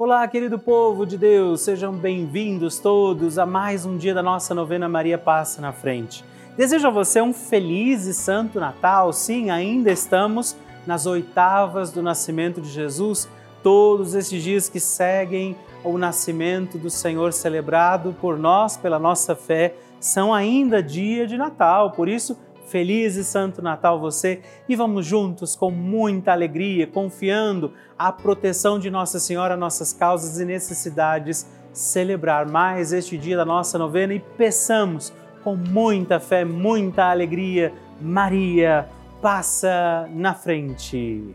Olá, querido povo de Deus, sejam bem-vindos todos a mais um dia da nossa novena Maria Passa na Frente. Desejo a você um feliz e santo Natal. Sim, ainda estamos nas oitavas do nascimento de Jesus, todos esses dias que seguem o nascimento do Senhor celebrado por nós, pela nossa fé, são ainda dia de Natal. Por isso, Feliz e Santo Natal você e vamos juntos com muita alegria, confiando a proteção de Nossa Senhora, nossas causas e necessidades, celebrar mais este dia da nossa novena e peçamos com muita fé, muita alegria, Maria, passa na frente.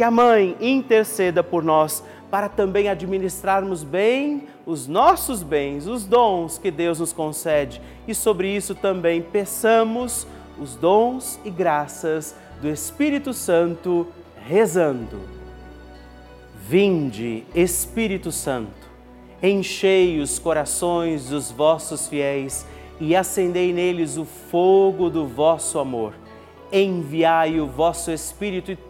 que a Mãe interceda por nós para também administrarmos bem os nossos bens, os dons que Deus nos concede. E sobre isso também peçamos os dons e graças do Espírito Santo, rezando. Vinde, Espírito Santo, enchei os corações dos vossos fiéis e acendei neles o fogo do vosso amor. Enviai o vosso Espírito e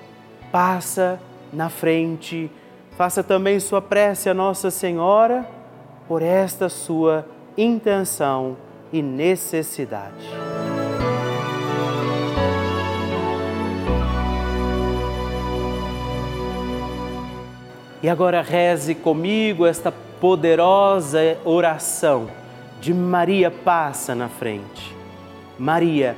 passa na frente, faça também sua prece a Nossa Senhora por esta sua intenção e necessidade. E agora reze comigo esta poderosa oração de Maria passa na frente. Maria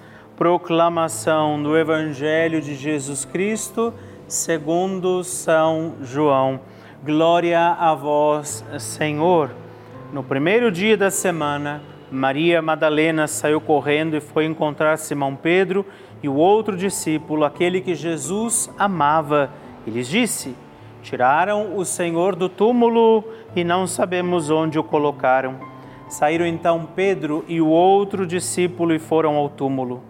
proclamação do Evangelho de Jesus Cristo, segundo São João. Glória a vós, Senhor. No primeiro dia da semana, Maria Madalena saiu correndo e foi encontrar Simão Pedro e o outro discípulo, aquele que Jesus amava, e lhes disse: Tiraram o Senhor do túmulo e não sabemos onde o colocaram. Saíram então Pedro e o outro discípulo e foram ao túmulo.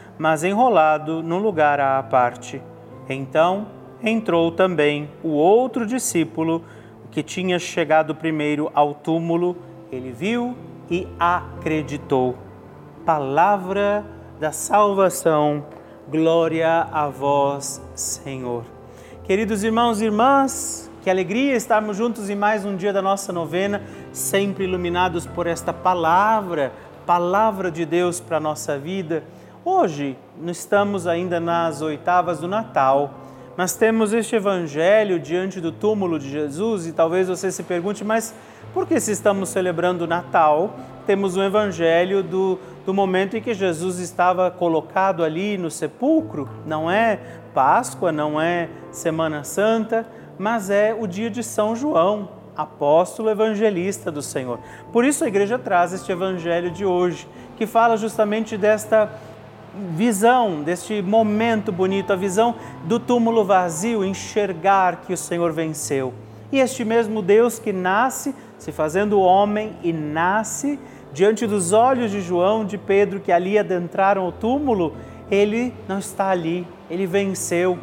mas enrolado num lugar à parte. Então entrou também o outro discípulo que tinha chegado primeiro ao túmulo. Ele viu e acreditou. Palavra da salvação, glória a vós, Senhor. Queridos irmãos e irmãs, que alegria estarmos juntos em mais um dia da nossa novena, sempre iluminados por esta palavra, palavra de Deus para a nossa vida. Hoje estamos ainda nas oitavas do Natal, mas temos este evangelho diante do túmulo de Jesus e talvez você se pergunte, mas por que se estamos celebrando o Natal? Temos um evangelho do, do momento em que Jesus estava colocado ali no sepulcro, não é Páscoa, não é Semana Santa, mas é o dia de São João, apóstolo evangelista do Senhor. Por isso a igreja traz este evangelho de hoje, que fala justamente desta visão, deste momento bonito, a visão do túmulo vazio, enxergar que o Senhor venceu. E este mesmo Deus que nasce, se fazendo homem e nasce diante dos olhos de João, de Pedro, que ali adentraram o túmulo, ele não está ali, ele venceu.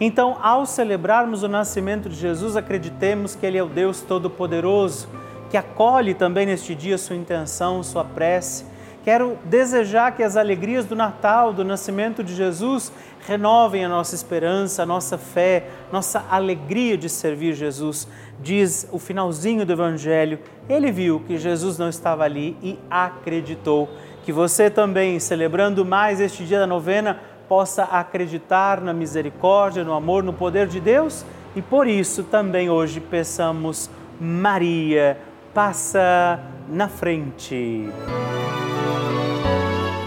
Então, ao celebrarmos o nascimento de Jesus, acreditemos que Ele é o Deus Todo-Poderoso, que acolhe também neste dia sua intenção, sua prece Quero desejar que as alegrias do Natal, do nascimento de Jesus, renovem a nossa esperança, a nossa fé, nossa alegria de servir Jesus. Diz o finalzinho do Evangelho: ele viu que Jesus não estava ali e acreditou. Que você também, celebrando mais este dia da novena, possa acreditar na misericórdia, no amor, no poder de Deus e por isso também hoje peçamos, Maria, passa na frente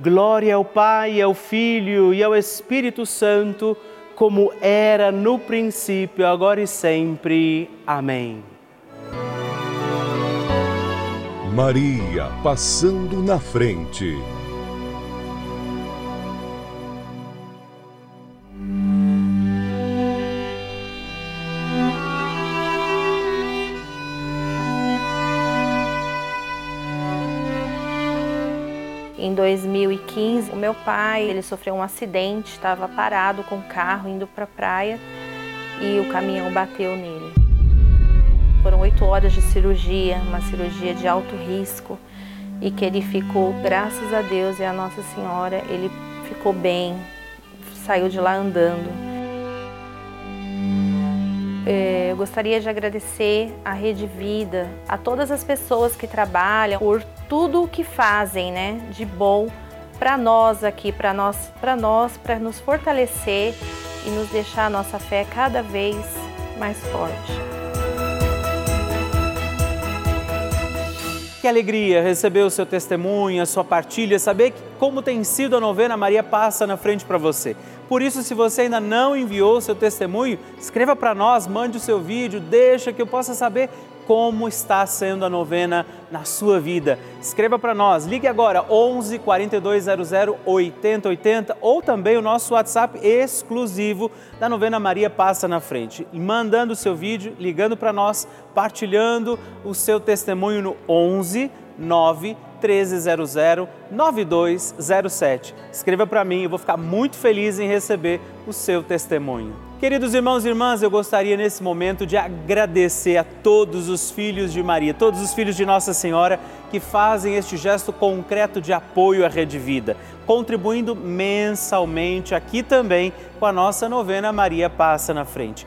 Glória ao Pai, ao Filho e ao Espírito Santo, como era no princípio, agora e sempre. Amém. Maria passando na frente. Em 2015, o meu pai, ele sofreu um acidente, estava parado com o carro indo para a praia e o caminhão bateu nele. Foram oito horas de cirurgia, uma cirurgia de alto risco e que ele ficou, graças a Deus e a Nossa Senhora, ele ficou bem, saiu de lá andando. É, eu gostaria de agradecer à Rede Vida, a todas as pessoas que trabalham por tudo o que fazem, né, de bom para nós aqui, para nós, para nós, para nos fortalecer e nos deixar a nossa fé cada vez mais forte. Que alegria receber o seu testemunho, a sua partilha, saber como tem sido a novena Maria Passa na frente para você. Por isso, se você ainda não enviou o seu testemunho, escreva para nós, mande o seu vídeo, deixa que eu possa saber como está sendo a novena na sua vida. Escreva para nós, ligue agora 11 4200 8080 ou também o nosso WhatsApp exclusivo da novena Maria Passa na Frente. Mandando o seu vídeo, ligando para nós, partilhando o seu testemunho no 11 9 1300 9207. Escreva para mim, eu vou ficar muito feliz em receber o seu testemunho. Queridos irmãos e irmãs, eu gostaria nesse momento de agradecer a todos os filhos de Maria, todos os filhos de Nossa Senhora que fazem este gesto concreto de apoio à Rede Vida, contribuindo mensalmente aqui também com a nossa novena Maria Passa na Frente.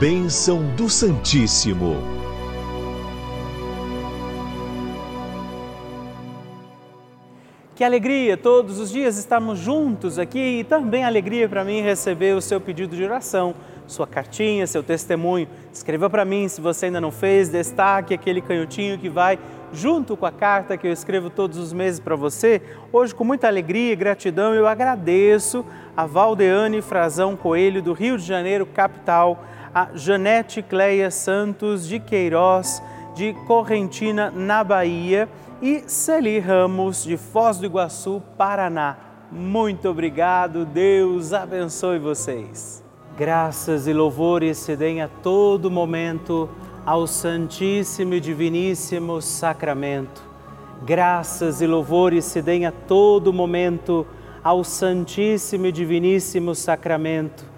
Bênção do Santíssimo. Que alegria todos os dias estarmos juntos aqui e também alegria para mim receber o seu pedido de oração, sua cartinha, seu testemunho. Escreva para mim se você ainda não fez, destaque aquele canhotinho que vai junto com a carta que eu escrevo todos os meses para você. Hoje, com muita alegria e gratidão, eu agradeço a Valdeane Frazão Coelho, do Rio de Janeiro, capital a Janete Cleia Santos de Queiroz, de Correntina, na Bahia, e Celi Ramos, de Foz do Iguaçu, Paraná. Muito obrigado, Deus abençoe vocês. Graças e louvores se deem a todo momento ao Santíssimo e Diviníssimo Sacramento. Graças e louvores se deem a todo momento ao Santíssimo e Diviníssimo Sacramento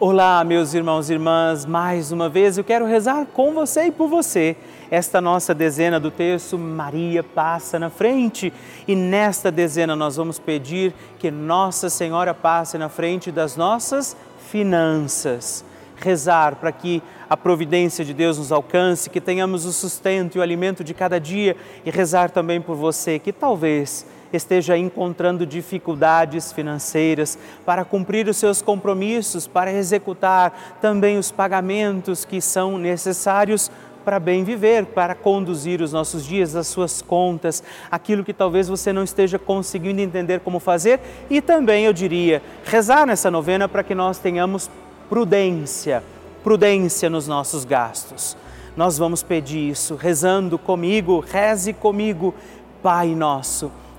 Olá, meus irmãos e irmãs, mais uma vez eu quero rezar com você e por você. Esta nossa dezena do terço, Maria passa na frente. E nesta dezena nós vamos pedir que Nossa Senhora passe na frente das nossas finanças rezar para que a providência de Deus nos alcance, que tenhamos o sustento e o alimento de cada dia e rezar também por você que talvez esteja encontrando dificuldades financeiras para cumprir os seus compromissos, para executar também os pagamentos que são necessários para bem viver, para conduzir os nossos dias, as suas contas, aquilo que talvez você não esteja conseguindo entender como fazer e também, eu diria, rezar nessa novena para que nós tenhamos prudência, prudência nos nossos gastos. Nós vamos pedir isso rezando comigo, reze comigo, Pai nosso,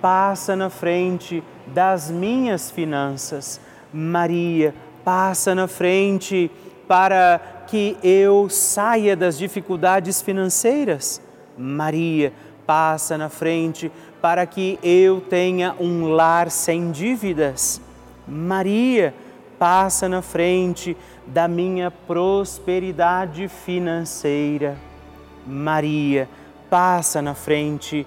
passa na frente das minhas finanças. Maria, passa na frente para que eu saia das dificuldades financeiras. Maria passa na frente para que eu tenha um lar sem dívidas. Maria passa na frente da minha prosperidade financeira. Maria passa na frente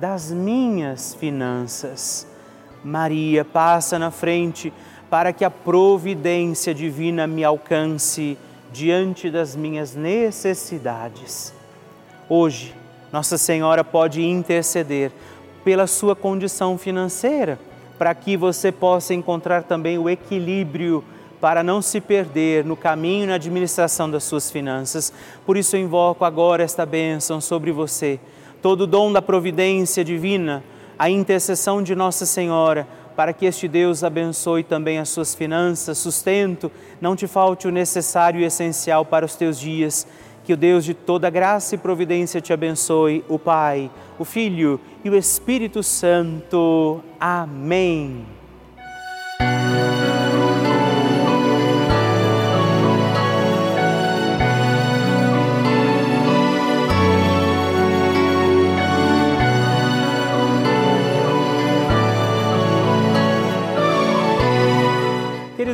das minhas finanças. Maria passa na frente para que a providência divina me alcance diante das minhas necessidades. Hoje, Nossa Senhora pode interceder pela sua condição financeira, para que você possa encontrar também o equilíbrio para não se perder no caminho e na administração das suas finanças. Por isso eu invoco agora esta bênção sobre você. Todo o dom da providência divina, a intercessão de Nossa Senhora, para que este Deus abençoe também as suas finanças, sustento, não te falte o necessário e essencial para os teus dias. Que o Deus de toda graça e providência te abençoe, o Pai, o Filho e o Espírito Santo. Amém.